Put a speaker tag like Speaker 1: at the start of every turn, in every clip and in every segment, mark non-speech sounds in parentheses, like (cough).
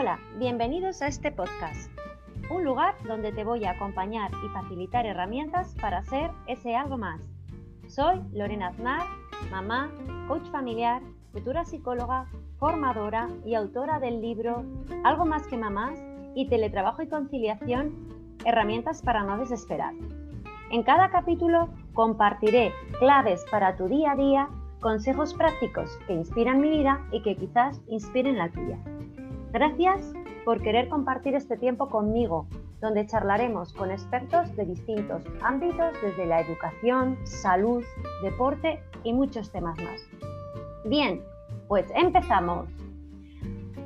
Speaker 1: Hola, bienvenidos a este podcast, un lugar donde te voy a acompañar y facilitar herramientas para ser ese algo más. Soy Lorena Aznar, mamá, coach familiar, futura psicóloga, formadora y autora del libro Algo más que mamás y teletrabajo y conciliación, herramientas para no desesperar. En cada capítulo compartiré claves para tu día a día, consejos prácticos que inspiran mi vida y que quizás inspiren la tuya. Gracias por querer compartir este tiempo conmigo, donde charlaremos con expertos de distintos ámbitos desde la educación, salud, deporte y muchos temas más. Bien, pues empezamos.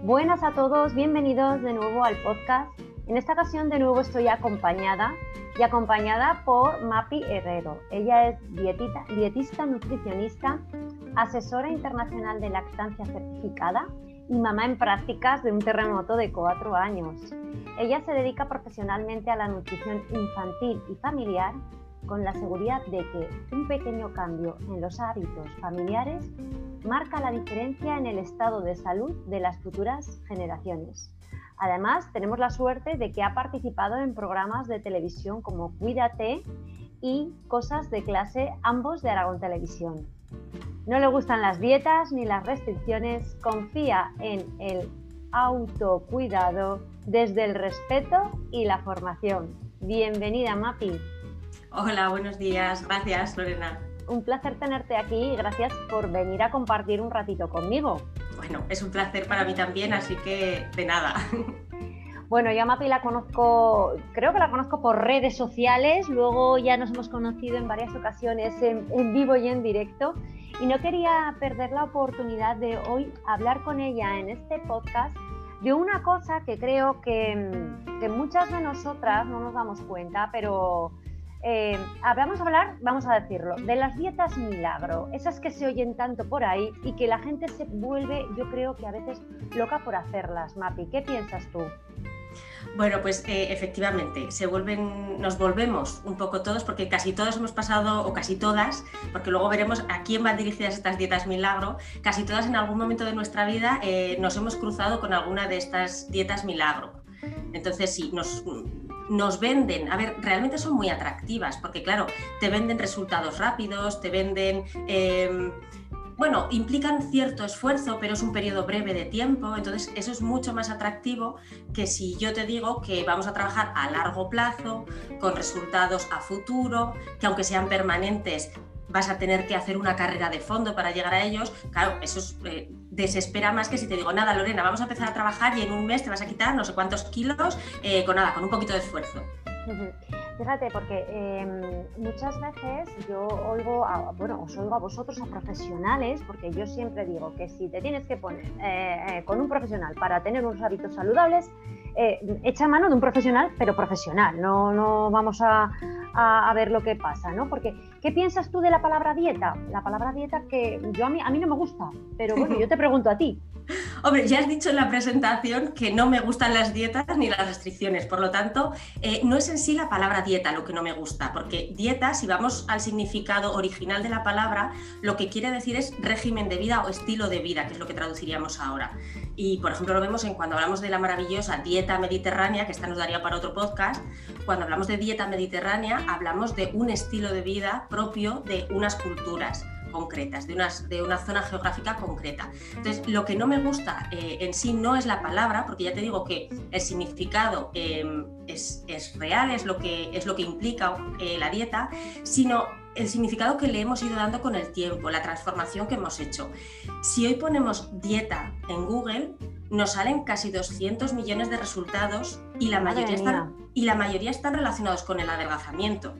Speaker 1: Buenas a todos, bienvenidos de nuevo al podcast. En esta ocasión de nuevo estoy acompañada y acompañada por Mapi Herrero. Ella es dietista, nutricionista, asesora internacional de lactancia certificada y mamá en prácticas de un terremoto de cuatro años. Ella se dedica profesionalmente a la nutrición infantil y familiar con la seguridad de que un pequeño cambio en los hábitos familiares marca la diferencia en el estado de salud de las futuras generaciones. Además, tenemos la suerte de que ha participado en programas de televisión como Cuídate y Cosas de clase, ambos de Aragón Televisión. No le gustan las dietas ni las restricciones, confía en el autocuidado desde el respeto y la formación. Bienvenida, Mapi.
Speaker 2: Hola, buenos días. Gracias, Lorena.
Speaker 1: Un placer tenerte aquí y gracias por venir a compartir un ratito conmigo.
Speaker 2: Bueno, es un placer para mí también, así que de nada. (laughs)
Speaker 1: Bueno, yo a Mapi la conozco, creo que la conozco por redes sociales, luego ya nos hemos conocido en varias ocasiones en, vivo y en directo y no quería perder la oportunidad de hoy hablar con ella en este podcast de una cosa que creo que, muchas de nosotras no nos damos cuenta, pero eh, vamos a hablar, vamos a decirlo, de las dietas milagro, esas que se oyen tanto por ahí y que la gente se vuelve, yo creo que a veces loca por hacerlas. Mapi, ¿qué piensas tú?
Speaker 2: Bueno, pues eh, efectivamente, se vuelven, nos volvemos un poco todos, porque casi todos hemos pasado, o casi todas, porque luego veremos a quién van dirigidas estas dietas milagro, casi todas en algún momento de nuestra vida eh, nos hemos cruzado con alguna de estas dietas milagro. Entonces, sí, nos, nos venden, a ver, realmente son muy atractivas, porque claro, te venden resultados rápidos, te venden... Em, bueno, implican cierto esfuerzo, pero es un periodo breve de tiempo, entonces eso es mucho más atractivo que si yo te digo que vamos a trabajar a largo plazo, con resultados a futuro, que aunque sean permanentes, vas a tener que hacer una carrera de fondo para llegar a ellos, claro, eso eh, desespera más que si te digo, nada, Lorena, vamos a empezar a trabajar y en un mes te vas a quitar no sé cuántos kilos eh, con nada, con un poquito de esfuerzo.
Speaker 1: Fíjate, porque em, muchas veces yo oigo, a, bueno, os oigo a vosotros, a profesionales, porque yo siempre digo que si te tienes que poner eh, con un profesional para tener unos hábitos saludables, echa mano de un profesional, pero profesional, no, no vamos a, a, ver lo que pasa, ¿no? Porque, ¿qué piensas tú de la palabra dieta? La palabra dieta que yo a mí, a mí no me gusta, pero bueno, yo te pregunto a ti. (laughs)
Speaker 2: Hombre, ya has dicho en la presentación que no me gustan las dietas ni las restricciones, por lo tanto, eh, no es en sí la palabra dieta lo que no me gusta, porque dieta, si vamos al significado original de la palabra, lo que quiere decir es régimen de vida o estilo de vida, que es lo que traduciríamos ahora. Y, por ejemplo, lo vemos en cuando hablamos de la maravillosa dieta mediterránea, que esta nos daría para otro podcast, cuando hablamos de dieta mediterránea, hablamos de un estilo de vida propio de unas culturas concretas, de, de una zona geográfica concreta. Entonces, lo que no me gusta eh, en sí no es la palabra, porque ya te digo que el significado em, es, real, es lo que, es lo que implica eh, la dieta, sino el significado que le hemos ido dando con el tiempo, la transformación que hemos hecho. Si hoy ponemos dieta en Google, nos salen casi 200 millones de resultados y la, mayoría están, y la mayoría están relacionados con el adelgazamiento.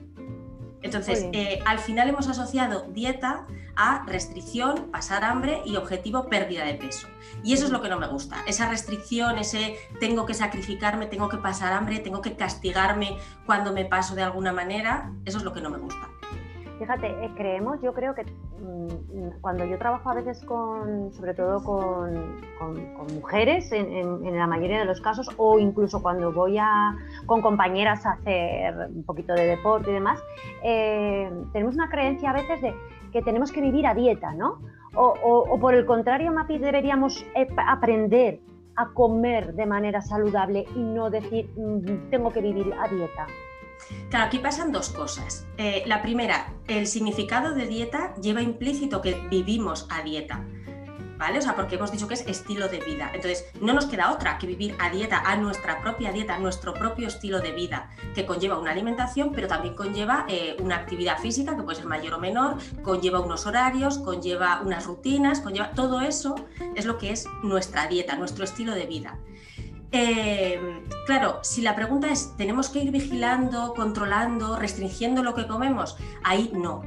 Speaker 2: Entonces, eh, al final hemos asociado dieta a restricción, pasar hambre y objetivo pérdida de peso. Y eso es lo que no me gusta. Esa restricción, ese tengo que sacrificarme, tengo que pasar hambre, tengo que castigarme cuando me paso de alguna manera, eso es lo que no me gusta.
Speaker 1: Fíjate, eh, creemos, yo creo que mm, cuando yo trabajo a veces con, sobre todo con, mujeres, en, la mayoría de los casos, o incluso cuando voy a, con compañeras a hacer un poquito de deporte y demás, eh, tenemos una creencia a veces de que tenemos que vivir a dieta, ¿no? O, por el contrario, Mapi, deberíamos eh, aprender a comer de manera saludable y no decir mm, tengo que vivir a dieta?
Speaker 2: Claro, aquí pasan dos cosas. Eh, la primera, el significado de dieta lleva implícito que vivimos a dieta. ¿vale? O sea, porque hemos dicho que es estilo de vida. Entonces, no nos queda otra que vivir a dieta, a nuestra propia dieta, nuestro propio estilo de vida, que conlleva una alimentación, pero también conlleva eh, una actividad física, que puede ser mayor o menor, conlleva unos horarios, conlleva unas rutinas, conlleva todo eso es lo que es nuestra dieta, nuestro estilo de vida. Eh, claro, si la pregunta es, ¿tenemos que ir vigilando, controlando, restringiendo lo que comemos? Ahí no,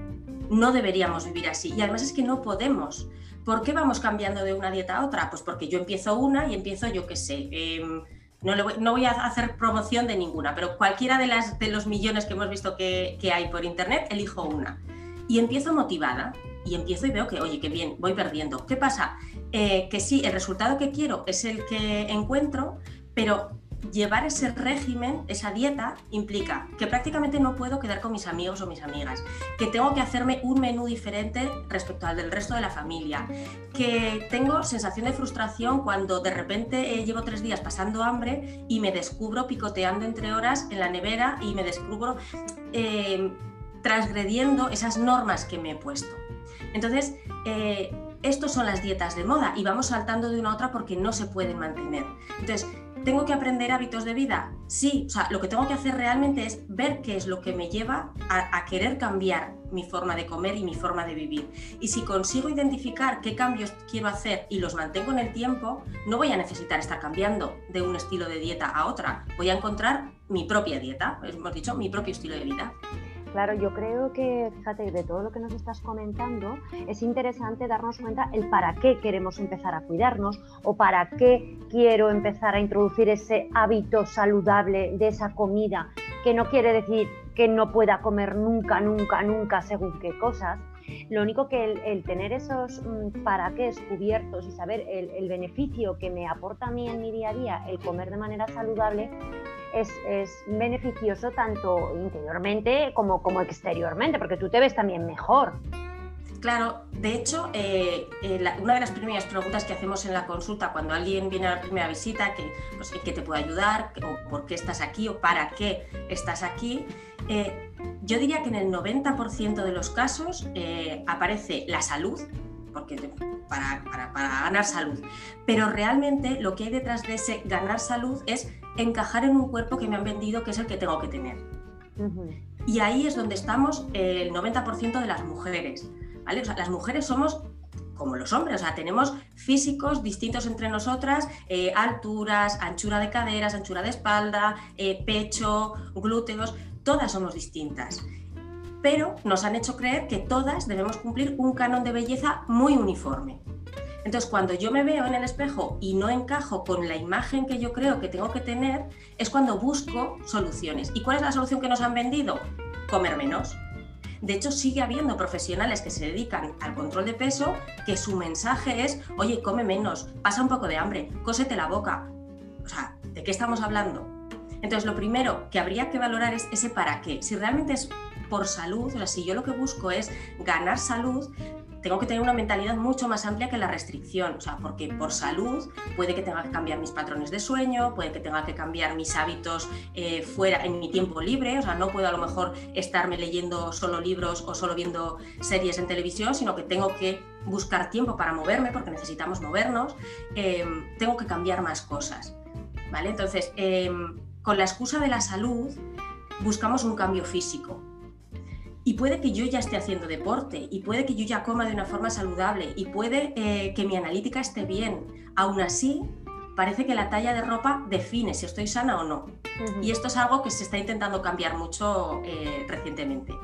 Speaker 2: no deberíamos vivir así. Y además es que no podemos. ¿Por qué vamos cambiando de una dieta a otra? Pues porque yo empiezo una y empiezo, yo qué sé, em, no, voy, a hacer promoción de ninguna, pero cualquiera de, las, de los millones que hemos visto que, hay por internet, elijo una. Y empiezo motivada y empiezo y veo que, oye, qué bien, voy perdiendo. ¿Qué pasa? Eh, que sí, el resultado que quiero es el que encuentro, pero llevar ese régimen, esa dieta, implica que prácticamente no puedo quedar con mis amigos o mis amigas, que tengo que hacerme un menú diferente respecto al del resto de la familia, que tengo sensación de frustración cuando de repente eh, llevo tres días pasando hambre y me descubro picoteando entre horas en la nevera y me descubro eh, transgrediendo esas normas que me he puesto. Entonces, eh, estos son las dietas de moda y vamos saltando de una a otra porque no se pueden mantener. Entonces, ¿Tengo que aprender hábitos de vida? Sí, o sea, lo que tengo que hacer realmente es ver qué es lo que me lleva a, querer cambiar mi forma de comer y mi forma de vivir. Y si consigo identificar qué cambios quiero hacer y los mantengo en el tiempo, no voy a necesitar estar cambiando de un estilo de dieta a otra. Voy a encontrar mi propia dieta, hemos dicho, mi propio estilo de vida.
Speaker 1: Claro, yo creo que, fíjate, de todo lo que nos estás comentando, es interesante darnos cuenta el para qué queremos empezar a cuidarnos o para qué quiero empezar a introducir ese hábito saludable de esa comida, que no quiere decir que no pueda comer nunca, nunca, nunca según qué cosas. Lo único que el, tener esos mm, para qué cubiertos y saber el, beneficio que me aporta a mí en mi día a día el comer de manera saludable es, beneficioso tanto interiormente como, como exteriormente, porque tú te ves también mejor.
Speaker 2: Claro, de hecho, eh, eh, una de las primeras preguntas que hacemos en la consulta cuando alguien viene a la primera visita, que, pues, ¿qué te puede ayudar? ¿O por qué estás aquí? ¿O para qué estás aquí? Eh, yo diría que en el 90% de los casos aparece la salud, porque para, para, ganar salud. Pero realmente lo que hay detrás de ese ganar salud es encajar en un cuerpo que me han vendido que es el que tengo que tener. Y ahí es donde estamos el 90% de las mujeres. ¿vale? las mujeres somos como los hombres, o sea, tenemos físicos distintos entre nosotras, eh, alturas, anchura de caderas, anchura de espalda, eh, pecho, glúteos, todas somos distintas pero nos han hecho creer que todas debemos cumplir un canon de belleza muy uniforme. Entonces, cuando yo me veo en el espejo y no encajo con la imagen que yo creo que tengo que tener, es cuando busco soluciones. ¿Y cuál es la solución que nos han vendido? Comer menos. De hecho, sigue habiendo profesionales que se dedican al control de peso que su mensaje es, oye, come menos, pasa un poco de hambre, cósete la boca. O sea, ¿de qué estamos hablando? Entonces, lo primero que habría que valorar es ese para qué. Si realmente es por salud, o sea, si yo lo que busco es ganar salud, tengo que tener una mentalidad mucho más amplia que la restricción, o sea, porque por salud puede que tenga que cambiar mis patrones de sueño, puede que tenga que cambiar mis hábitos eh, fuera en mi tiempo libre, o sea, no puedo a lo mejor estarme leyendo solo libros o solo viendo series en televisión, sino que tengo que buscar tiempo para moverme, porque necesitamos movernos, em, tengo que cambiar más cosas, ¿vale? Entonces, em, con la excusa de la salud, buscamos un cambio físico, y puede que yo ya esté haciendo deporte, y puede que yo ya coma de una forma saludable, y puede eh, que mi analítica esté bien. Aún así, parece que la talla de ropa define si estoy sana o no. Y esto es algo que se está intentando cambiar mucho eh, recientemente.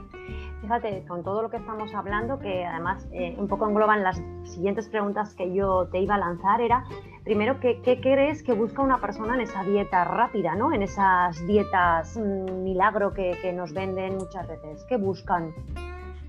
Speaker 1: Fíjate, con todo lo que estamos hablando, que además eh, un poco engloban las siguientes preguntas que yo te iba a lanzar, era primero, ¿qué, crees que busca una persona en esa dieta rápida, ¿no? en esas dietas mm, milagro que, que nos venden muchas veces? ¿Qué buscan?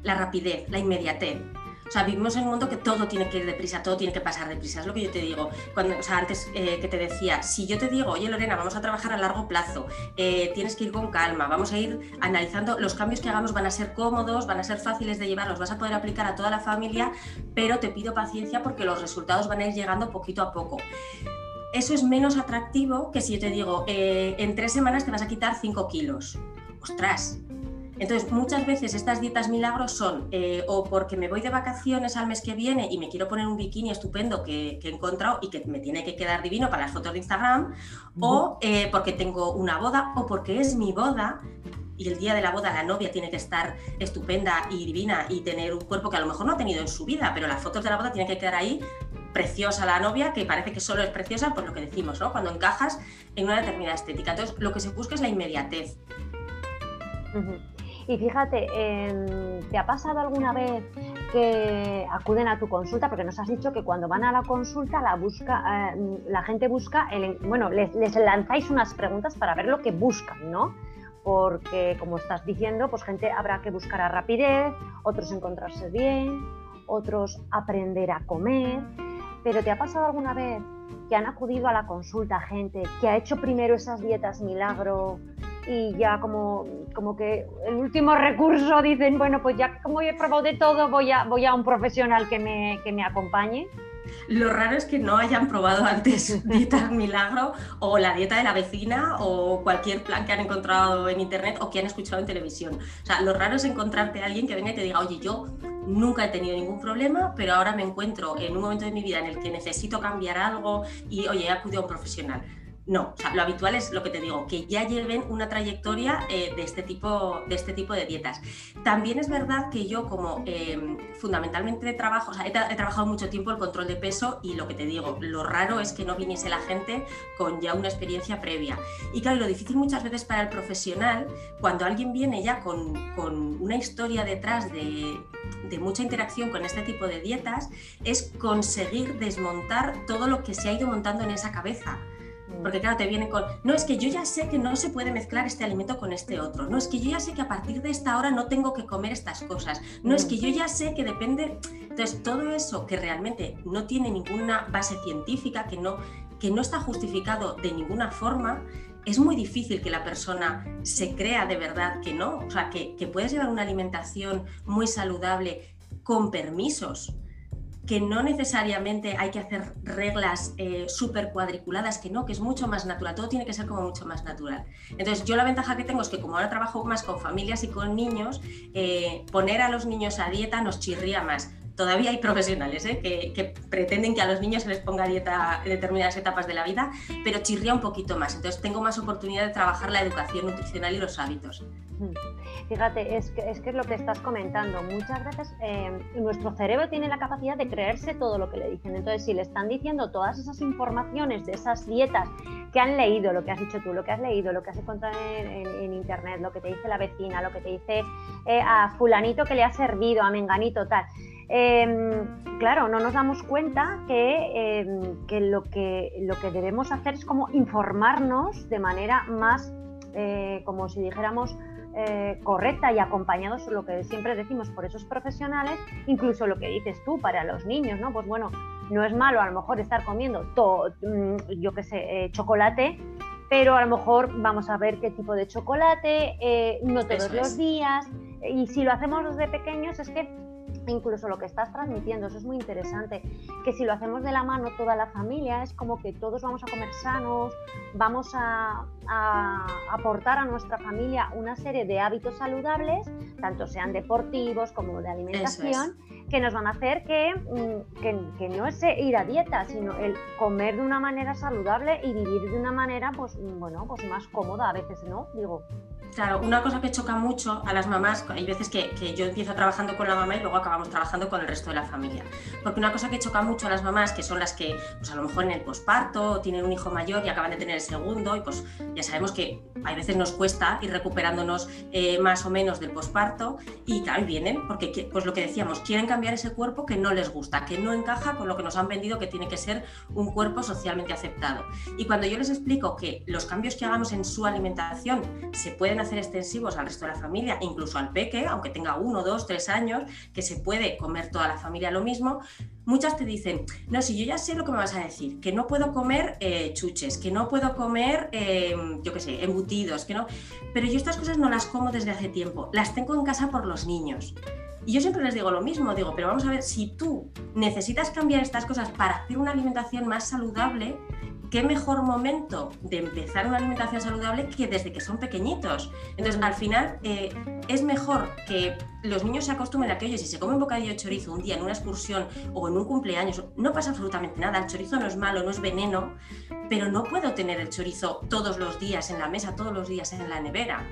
Speaker 2: La rapidez, la inmediatez. O sea, vivimos en un mundo que todo tiene que ir deprisa, todo tiene que pasar deprisa. Es lo que yo te digo. Cuando, o sea, antes eh, que te decía, si yo te digo, oye Lorena, vamos a trabajar a largo plazo, eh, tienes que ir con calma, vamos a ir analizando, los cambios que hagamos van a ser cómodos, van a ser fáciles de llevar, los vas a poder aplicar a toda la familia, pero te pido paciencia porque los resultados van a ir llegando poquito a poco. eso es menos atractivo que si yo te digo, eh, en tres semanas te vas a quitar 5 kilos. Ostras. Entonces, muchas veces estas dietas milagros son eh, o porque me voy de vacaciones al mes que viene y me quiero poner un bikini estupendo que, he encontrado y que me tiene que quedar divino para las fotos de Instagram, o eh, porque tengo una boda, o porque es mi boda y el día de la boda la novia tiene que estar estupenda y divina y tener un cuerpo que a lo mejor no ha tenido en su vida, pero las fotos de la boda tienen que quedar ahí preciosa la novia, que parece que solo es preciosa por lo que decimos, ¿no? Cuando encajas en una determinada estética. Entonces, lo que se busca es la inmediatez.
Speaker 1: Y fíjate, ¿te ha pasado alguna vez que acuden a tu consulta? Porque nos has dicho que cuando van a la consulta la busca, eh, la gente busca, bueno, les, les, lanzáis unas preguntas para ver lo que buscan, ¿no? Porque como estás diciendo, pues gente habrá que buscar a rapidez, otros encontrarse bien, otros aprender a comer. Pero ¿te ha pasado alguna vez que han acudido a la consulta gente que ha hecho primero esas dietas milagro y ya como, como que el último recurso dicen, bueno, pues ya como he probado de todo, voy a, voy a un profesional que me, que me acompañe?
Speaker 2: Lo raro es que no hayan probado antes (laughs) dieta milagro o la dieta de la vecina o cualquier plan que han encontrado en internet o que han escuchado en televisión. O sea, lo raro es encontrarte a alguien que venga y te diga, oye, yo nunca he tenido ningún problema, pero ahora me encuentro en un momento de mi vida en el que necesito cambiar algo y, oye, he acudido a un profesional. No, o sea, lo habitual es lo que te digo, que ya lleven una trayectoria eh, de, este tipo, de este tipo de dietas. También es verdad que yo como em, fundamentalmente trabajo, o sea, he, trabajado mucho tiempo el control de peso y lo que te digo, lo raro es que no viniese la gente con ya una experiencia previa. Y claro, lo difícil muchas veces para el profesional, cuando alguien viene ya con, con una historia detrás de, de mucha interacción con este tipo de dietas, es conseguir desmontar todo lo que se ha ido montando en esa cabeza. Porque claro, te vienen con, no, es que yo ya sé que no se puede mezclar este alimento con este otro, no, es que yo ya sé que a partir de esta hora no tengo que comer estas cosas, no, es que yo ya sé que depende, entonces todo eso que realmente no tiene ninguna base científica, que no, que no está justificado de ninguna forma, es muy difícil que la persona se crea de verdad que no, o sea, que, que puedes llevar una alimentación muy saludable con permisos, que no necesariamente hay que hacer reglas eh, súper cuadriculadas, que no, que es mucho más natural, todo tiene que ser como mucho más natural. Entonces yo la ventaja que tengo es que como ahora trabajo más con familias y con niños, eh, poner a los niños a dieta nos chirría más todavía hay profesionales ¿eh? que, pretenden que a los niños se les ponga dieta en determinadas etapas de la vida, pero chirría un poquito más. Entonces tengo más oportunidad de trabajar la educación nutricional y los hábitos.
Speaker 1: Mm. Fíjate, es que es, lo que estás comentando. Muchas veces eh, nuestro cerebro tiene la capacidad de creerse todo lo que le dicen. Entonces, si le están diciendo todas esas informaciones de esas dietas que han leído, lo que has dicho tú, lo que has leído, lo que has encontrado en, internet, lo que te dice la vecina, lo que te dice eh, a fulanito que le ha servido, a menganito, tal Em, claro, no nos damos cuenta que, em, lo que lo que debemos hacer es como informarnos de manera más, eh, como si dijéramos, eh, correcta y acompañados, lo que siempre decimos por esos profesionales, incluso lo que dices tú para los niños, ¿no? Pues bueno, no es malo a lo mejor estar comiendo, todo, mm, yo qué sé, eh, chocolate, pero a lo mejor vamos a ver qué tipo de chocolate, no todos los días, y si lo hacemos desde pequeños es que incluso lo que estás transmitiendo, eso es muy interesante, que si lo hacemos de la mano toda la familia, es como que todos vamos a comer sanos, vamos a, aportar a nuestra familia una serie de hábitos saludables, tanto sean deportivos como de alimentación, que nos van a hacer mm, que, que, no es ir a dieta, sino el comer de una manera saludable y vivir de una manera, pues, bueno, pues más cómoda a veces, ¿no? Digo,
Speaker 2: Claro, una cosa que choca mucho a las mamás, hay veces que, yo empiezo trabajando con la mamá y luego acabamos trabajando con el resto de la familia. Porque una cosa que choca mucho a las mamás, que son las que pues a lo mejor en el posparto tienen un hijo mayor y acaban de tener el segundo, y pues ya sabemos que a veces nos cuesta ir recuperándonos eh, más o menos del posparto, y claro, vienen porque pues lo que decíamos, quieren cambiar ese cuerpo que no les gusta, que no encaja con lo que nos han vendido que tiene que ser un cuerpo socialmente aceptado. Y cuando yo les explico que los cambios que hagamos en su alimentación se pueden hacer extensivos al resto de la familia, incluso al peque, aunque tenga uno, dos, tres años, que se puede comer toda la familia lo mismo, muchas te dicen, no, si yo ya sé lo que me vas a decir, que no puedo comer eh, chuches, que no puedo comer, em, yo qué sé, embutidos, que no, pero yo estas cosas no las como desde hace tiempo, las tengo en casa por los niños. Y yo siempre les digo lo mismo, digo, pero vamos a ver, si tú necesitas cambiar estas cosas para hacer una alimentación más saludable, qué mejor momento de empezar una alimentación saludable que desde que son pequeñitos. Entonces, al final, eh, es mejor que los niños se acostumbren a que, oye, si se come un bocadillo de chorizo un día en una excursión o en un cumpleaños, no pasa absolutamente nada. El chorizo no es malo, no es veneno, pero no puedo tener el chorizo todos los días en la mesa, todos los días en la nevera.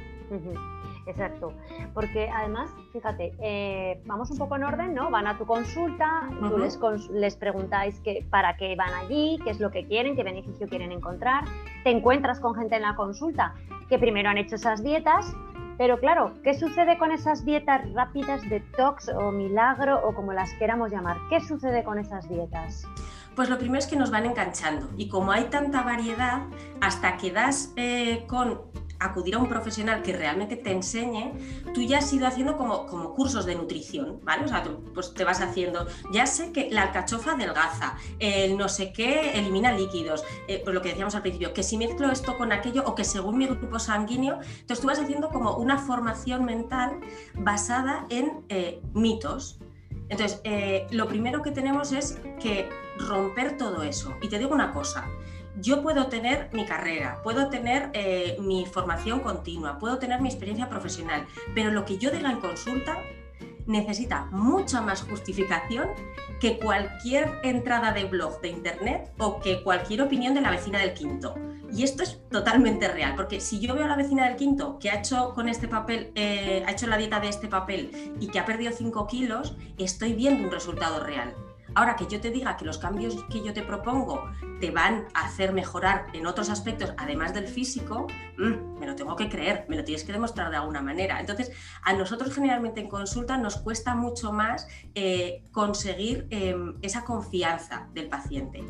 Speaker 1: Exacto, porque además, fíjate, eh, vamos un poco en orden, ¿no? Van a tu consulta, tú les, les preguntáis que, para qué van allí, qué es lo que quieren, qué beneficio quieren encontrar, te encuentras con gente en la consulta que primero han hecho esas dietas, pero claro, ¿qué sucede con esas dietas rápidas, detox o milagro o como las queramos llamar? ¿Qué sucede con esas dietas?
Speaker 2: Pues lo primero es que nos van enganchando y como hay tanta variedad, hasta que das eh, con acudir a un profesional que realmente te enseñe, tú ya has ido haciendo como, como cursos de nutrición, ¿vale? O sea, tú pues te vas haciendo, ya sé que la alcachofa adelgaza, el no sé qué elimina líquidos, eh, pues lo que decíamos al principio, que si mezclo esto con aquello o que según mi grupo sanguíneo, entonces tú vas haciendo como una formación mental basada en eh, mitos. Entonces, eh, lo primero que tenemos es que romper todo eso. Y te digo una cosa, yo puedo tener mi carrera, puedo tener eh, mi formación continua, puedo tener mi experiencia profesional, pero lo que yo diga en consulta necesita mucha más justificación que cualquier entrada de blog de internet o que cualquier opinión de la vecina del quinto. Y esto es totalmente real, porque si yo veo a la vecina del quinto que ha hecho con este papel, eh, ha hecho la dieta de este papel y que ha perdido 5 kilos, estoy viendo un resultado real. Ahora que yo te diga que los cambios que yo te propongo te van a hacer mejorar en otros aspectos, además del físico, mm, me lo tengo que creer, me lo tienes que demostrar de alguna manera. Entonces, a nosotros generalmente en consulta nos cuesta mucho más eh, conseguir em, esa confianza del paciente.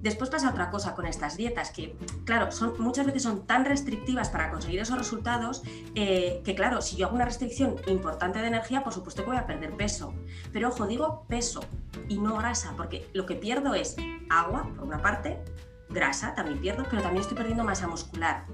Speaker 2: Después pasa otra cosa con estas dietas, que claro, muchas veces son tan restrictivas para conseguir esos resultados eh, que claro, si yo hago una restricción importante de energía, por supuesto que voy a perder peso. Pero ojo, digo peso y no grasa, porque lo que pierdo es agua, por una parte, grasa también pierdo, pero también estoy perdiendo masa muscular.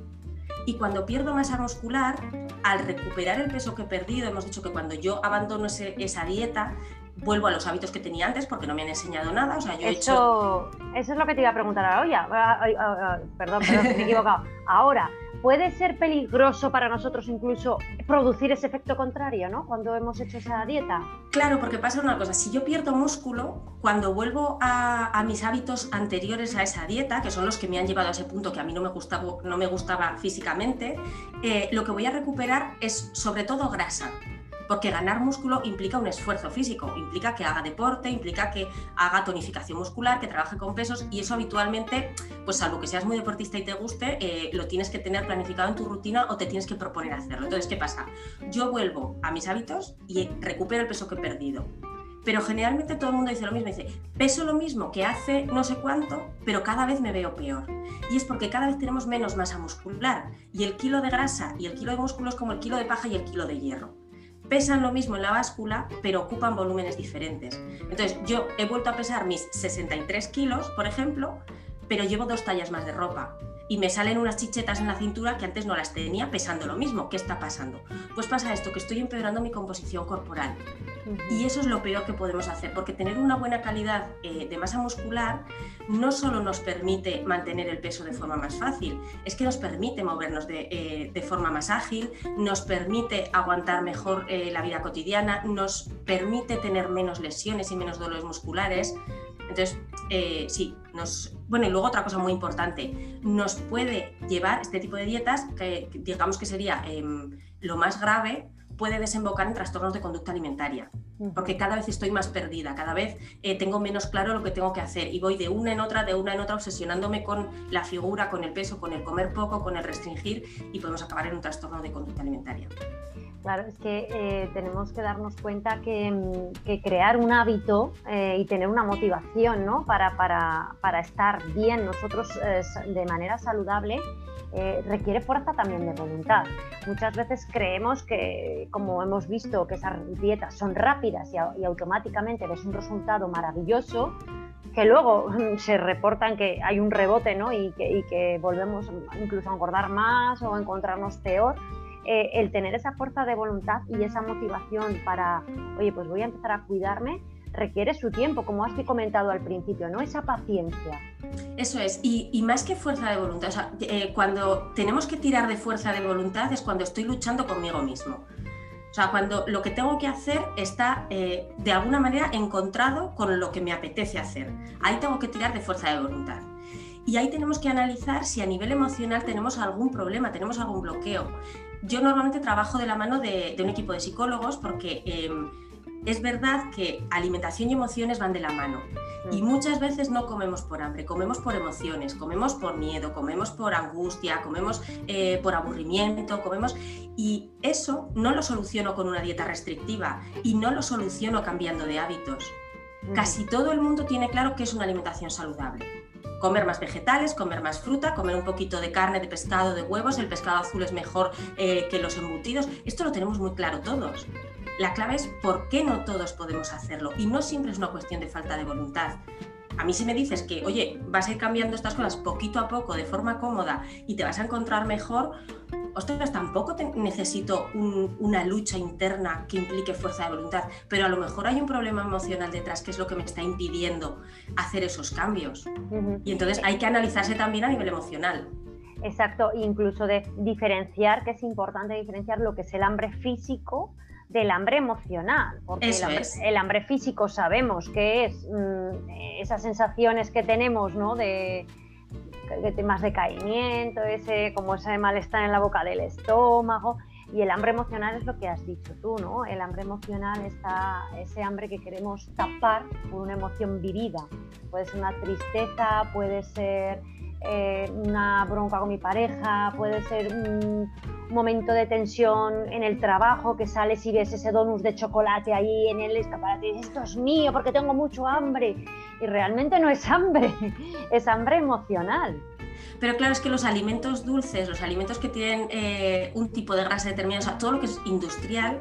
Speaker 2: Y cuando pierdo masa muscular, al recuperar el peso que he perdido, hemos dicho que cuando yo abandono esa dieta, vuelvo a los hábitos que tenía antes porque no me han enseñado nada. O sea, yo he hecho...
Speaker 1: Eso es lo que te iba a preguntar ahora. Perdón, perdón, me he equivocado. Ahora, puede ser peligroso para nosotros incluso producir ese efecto contrario, ¿no? Cuando hemos hecho esa dieta.
Speaker 2: Claro, porque pasa una cosa, si yo pierdo músculo, cuando vuelvo a, mis hábitos anteriores a esa dieta, que son los que me han llevado a ese punto que a mí no me gustaba, no me gustaba físicamente, eh, lo que voy a recuperar es sobre todo grasa porque ganar músculo implica un esfuerzo físico, implica que haga deporte, implica que haga tonificación muscular, que trabaje con pesos y eso habitualmente, pues salvo que seas muy deportista y te guste, eh, lo tienes que tener planificado en tu rutina o te tienes que proponer hacerlo. Entonces, ¿qué pasa? Yo vuelvo a mis hábitos y recupero el peso que he perdido. Pero generalmente todo el mundo dice lo mismo, dice, peso lo mismo que hace no sé cuánto, pero cada vez me veo peor. Y es porque cada vez tenemos menos masa muscular y el kilo de grasa y el kilo de músculo es como el kilo de paja y el kilo de hierro pesan lo mismo en la báscula, pero ocupan volúmenes diferentes. Entonces, yo he vuelto a pesar mis 63 kilos, por ejemplo, pero llevo dos tallas más de ropa y me salen unas chichetas en la cintura que antes no las tenía pesando lo mismo. ¿Qué está pasando? Pues pasa esto, que estoy empeorando mi composición corporal. Y eso es lo peor que podemos hacer, porque tener una buena calidad eh, de masa muscular no solo nos permite mantener el peso de forma más fácil, es que nos permite movernos de, eh, forma más ágil, nos permite aguantar mejor eh, la vida cotidiana, nos permite tener menos lesiones y menos dolores musculares. Entonces, sí, nos, bueno, y luego otra cosa muy importante, nos puede llevar este tipo de dietas, que digamos que sería em, lo más grave, puede desembocar en trastornos de conducta alimentaria, porque cada vez estoy más perdida, cada vez eh, tengo menos claro lo que tengo que hacer y voy de una en otra, de una en otra, obsesionándome con la figura, con el peso, con el comer poco, con el restringir y podemos acabar en un trastorno de conducta alimentaria.
Speaker 1: Claro, es que eh, tenemos que darnos cuenta que, mm, crear un hábito eh, y tener una motivación ¿no? para, para, para estar bien nosotros de manera saludable eh, requiere fuerza también de voluntad. Muchas veces creemos que, como hemos visto, que esas dietas son rápidas y, automáticamente ves un resultado maravilloso, que luego (laughs) se reportan que hay un rebote ¿no? y, que, volvemos incluso a engordar más o a encontrarnos peor. Eh, el tener esa fuerza de voluntad y esa motivación para, oye, pues voy a empezar a cuidarme, requiere su tiempo, como has comentado al principio, ¿no? Esa paciencia.
Speaker 2: Eso es, y, más que fuerza de voluntad, o sea, eh, cuando tenemos que tirar de fuerza de voluntad es cuando estoy luchando conmigo mismo. O sea, cuando lo que tengo que hacer está eh, de alguna manera encontrado con lo que me apetece hacer. Ahí tengo que tirar de fuerza de voluntad. Y ahí tenemos que analizar si a nivel emocional tenemos algún problema, tenemos algún bloqueo. Yo normalmente trabajo de la mano de, un equipo de psicólogos porque em, es verdad que alimentación y emociones van de la mano. Y mm. muchas veces no comemos por hambre, comemos por emociones, comemos por miedo, comemos por angustia, comemos eh, por aburrimiento, comemos... Y eso no lo soluciono con una dieta restrictiva y no lo soluciono cambiando de hábitos. Mm. Casi todo el mundo tiene claro que es una alimentación saludable comer más vegetales, comer más fruta, comer un poquito de carne, de pescado, de huevos, el pescado azul es mejor eh, que los embutidos. Esto lo tenemos muy claro todos. La clave es por qué no todos podemos hacerlo y no siempre es una cuestión de falta de voluntad. A mí si me dices que, oye, vas a ir cambiando estas cosas poquito a poco, de forma cómoda, y te vas a encontrar mejor, ostras, tampoco necesito una lucha interna que implique fuerza de voluntad, pero a lo mejor hay un problema emocional detrás que es lo que me está impidiendo hacer esos cambios. Y entonces hay que analizarse también a nivel emocional.
Speaker 1: Exacto, incluso de diferenciar, que es importante diferenciar lo que es el hambre físico del hambre emocional, porque el hambre, físico sabemos que es mm, esas sensaciones que tenemos, ¿no? De, de temas de caimiento, ese, como ese malestar en la boca del estómago. Y el hambre emocional es lo que has dicho tú, ¿no? El hambre emocional está ese hambre que queremos tapar por una emoción vivida. Puede ser una tristeza, puede ser eh, una bronca con mi pareja, puede ser un momento de tensión en el trabajo que sales y ves ese donus de chocolate ahí en el escaparate y dices, esto es mío porque tengo mucho hambre. Y realmente no es hambre, (laughs) es hambre emocional.
Speaker 2: Pero claro, es que los alimentos dulces, los alimentos que tienen eh, un tipo de grasa sea, todo lo que es industrial,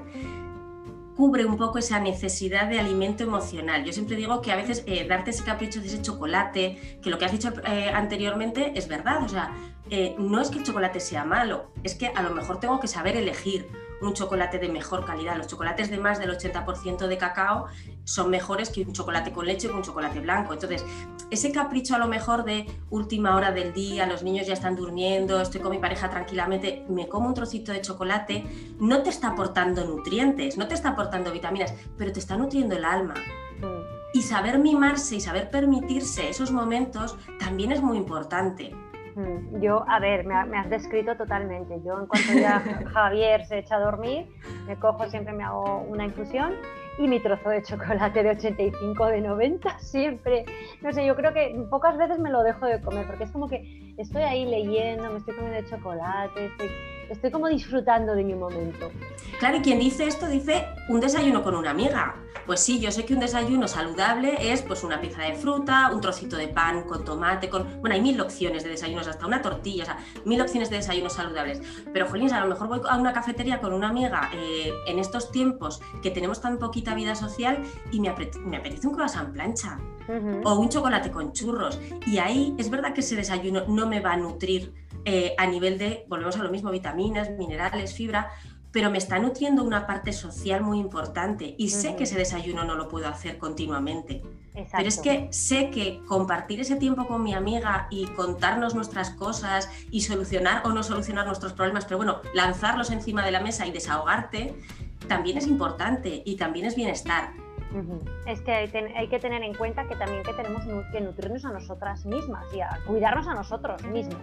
Speaker 2: cubre un poco esa necesidad de alimento emocional. Yo siempre digo que a veces eh, darte ese capricho de ese chocolate, que lo que has dicho eh, anteriormente es verdad, o sea, eh, no es que el chocolate sea malo, es que a lo mejor tengo que saber elegir un chocolate de mejor calidad. Los chocolates de más del 80% de cacao son mejores que un chocolate con leche o un chocolate blanco. Entonces, ese capricho a lo mejor de última hora del día, los niños ya están durmiendo, estoy con mi pareja tranquilamente, me como un trocito de chocolate, no te está aportando nutrientes, no te está aportando vitaminas, pero te está nutriendo el alma. Mm. Y saber mimarse y saber permitirse esos momentos también es muy importante.
Speaker 1: Mm, yo, a ver, me, has descrito totalmente. Yo en cuanto ya (laughs) Javier se echa a dormir, me cojo, siempre me hago una infusión y mi trozo de chocolate de 85, de 90, (laughs) siempre. No sé, yo creo que pocas veces me lo dejo de comer porque es como que estoy ahí leyendo, me estoy comiendo chocolate, estoy estoy como disfrutando de mi momento.
Speaker 2: Claro, y quien dice esto dice un desayuno con una amiga. Pues sí, yo sé que un desayuno saludable es pues una pieza de fruta, un trocito de pan con tomate, con... Bueno, hay mil opciones de desayunos, hasta una tortilla, o sea, mil opciones de desayunos saludables. Pero, Jolín, a lo mejor voy a una cafetería con una amiga eh, en estos tiempos que tenemos tan poquita vida social y me, apetece un croissant plancha. O un chocolate con churros. Y ahí es verdad que ese desayuno no me va a nutrir eh, a nivel de, volvemos a lo mismo, vitaminas, minerales, fibra, pero me está nutriendo una parte social muy importante y sé que ese desayuno no lo puedo hacer continuamente. Pero es que sé que compartir ese tiempo con mi amiga y contarnos nuestras cosas y solucionar o no solucionar nuestros problemas, pero bueno, lanzarlos encima de la mesa y desahogarte, también es importante y también es bienestar.
Speaker 1: Es que hay, que tener en cuenta que también que tenemos que nutrirnos a nosotras mismas y a cuidarnos a nosotros mismos.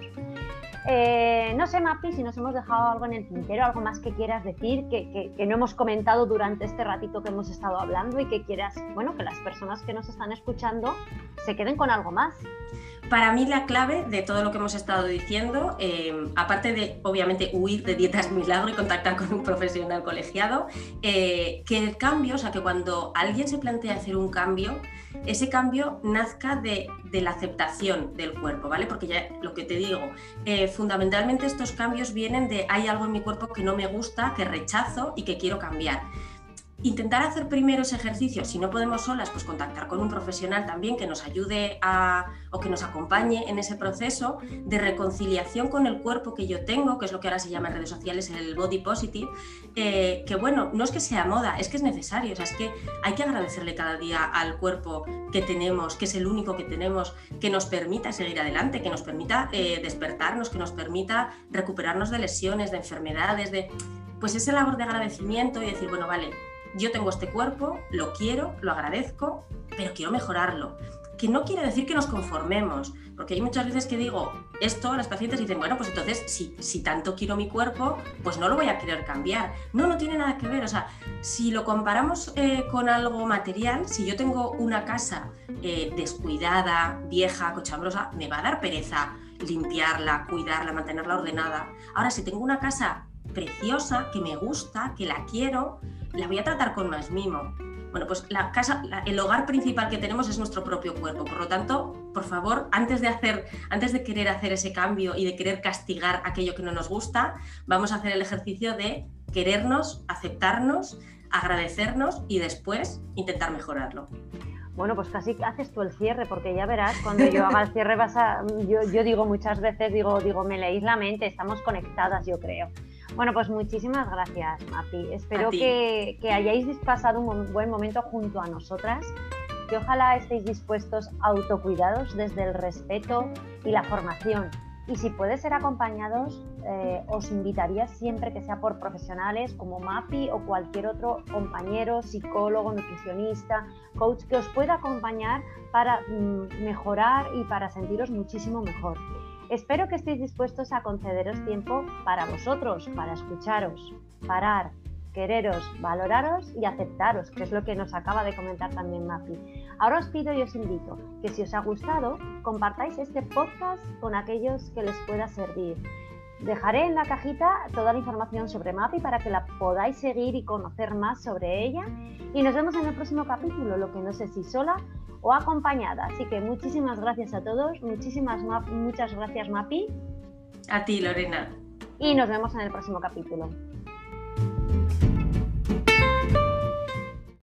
Speaker 1: Eh, no sé, Mapi, si nos hemos dejado algo en el tintero, algo más que quieras decir, que, que, no hemos comentado durante este ratito que hemos estado hablando y que quieras, bueno, que las personas que nos están escuchando se queden con algo más.
Speaker 2: Para mí la clave de todo lo que hemos estado diciendo, eh, aparte de obviamente huir de dietas milagro y contactar con un profesional colegiado, eh, que el cambio, o sea, que cuando alguien se plantea hacer un cambio, ese cambio nazca de, la aceptación del cuerpo, ¿vale? Porque ya lo que te digo, eh, fundamentalmente estos cambios vienen de hay algo en mi cuerpo que no me gusta, que rechazo y que quiero cambiar intentar hacer primero ese ejercicio, si no podemos solas, pues contactar con un profesional también que nos ayude a, o que nos acompañe en ese proceso de reconciliación con el cuerpo que yo tengo, que es lo que ahora se llama en redes sociales el body positive, eh, que bueno, no es que sea moda, es que es necesario, o sea, es que hay que agradecerle cada día al cuerpo que tenemos, que es el único que tenemos, que nos permita seguir adelante, que nos permita eh, despertarnos, que nos permita recuperarnos de lesiones, de enfermedades, de... Pues esa labor de agradecimiento y decir, bueno, vale, yo tengo este cuerpo, lo quiero, lo agradezco, pero quiero mejorarlo. Que no quiere decir que nos conformemos, porque hay muchas veces que digo esto, las pacientes dicen, bueno, pues entonces si, si tanto quiero mi cuerpo, pues no lo voy a querer cambiar. No, no tiene nada que ver. O sea, si lo comparamos eh, con algo material, si yo tengo una casa eh, descuidada, vieja, cochambrosa, me va a dar pereza limpiarla, cuidarla, mantenerla ordenada. Ahora, si tengo una casa preciosa, que me gusta, que la quiero, la voy a tratar con más mimo. Bueno, pues la casa, el hogar principal que tenemos es nuestro propio cuerpo. Por lo tanto, por favor, antes de hacer, antes de querer hacer ese cambio y de querer castigar aquello que no nos gusta, vamos a hacer el ejercicio de querernos, aceptarnos, agradecernos y después intentar mejorarlo.
Speaker 1: Bueno, pues casi haces tú el cierre, porque ya verás, cuando yo haga el cierre vas a. Yo, yo digo muchas veces, digo, digo, me leéis la mente, estamos conectadas, yo creo. Bueno, pues muchísimas gracias, Mapi. Espero que, hayáis pasado un buen momento junto a nosotras, que ojalá estéis dispuestos a autocuidados desde el respeto y la formación. Y si puede ser acompañados, eh, os invitaría siempre que sea por profesionales como MAPI o cualquier otro compañero, psicólogo, nutricionista, coach que os pueda acompañar para mm, mejorar y para sentiros muchísimo mejor. Espero que estéis dispuestos a concederos tiempo para vosotros, para escucharos, parar, quereros, valoraros y aceptaros, que es lo que nos acaba de comentar también Mapi. Ahora os pido y os invito que si os ha gustado, compartáis este podcast con aquellos que les pueda servir. Dejaré en la cajita toda la información sobre Mapi para que la podáis seguir y conocer más sobre ella. Y nos vemos en el próximo capítulo, lo que no sé si sola o acompañada. Así que muchísimas gracias a todos, muchísimas muchas gracias Mapi.
Speaker 2: A ti, Lorena.
Speaker 1: Y nos vemos en el próximo capítulo.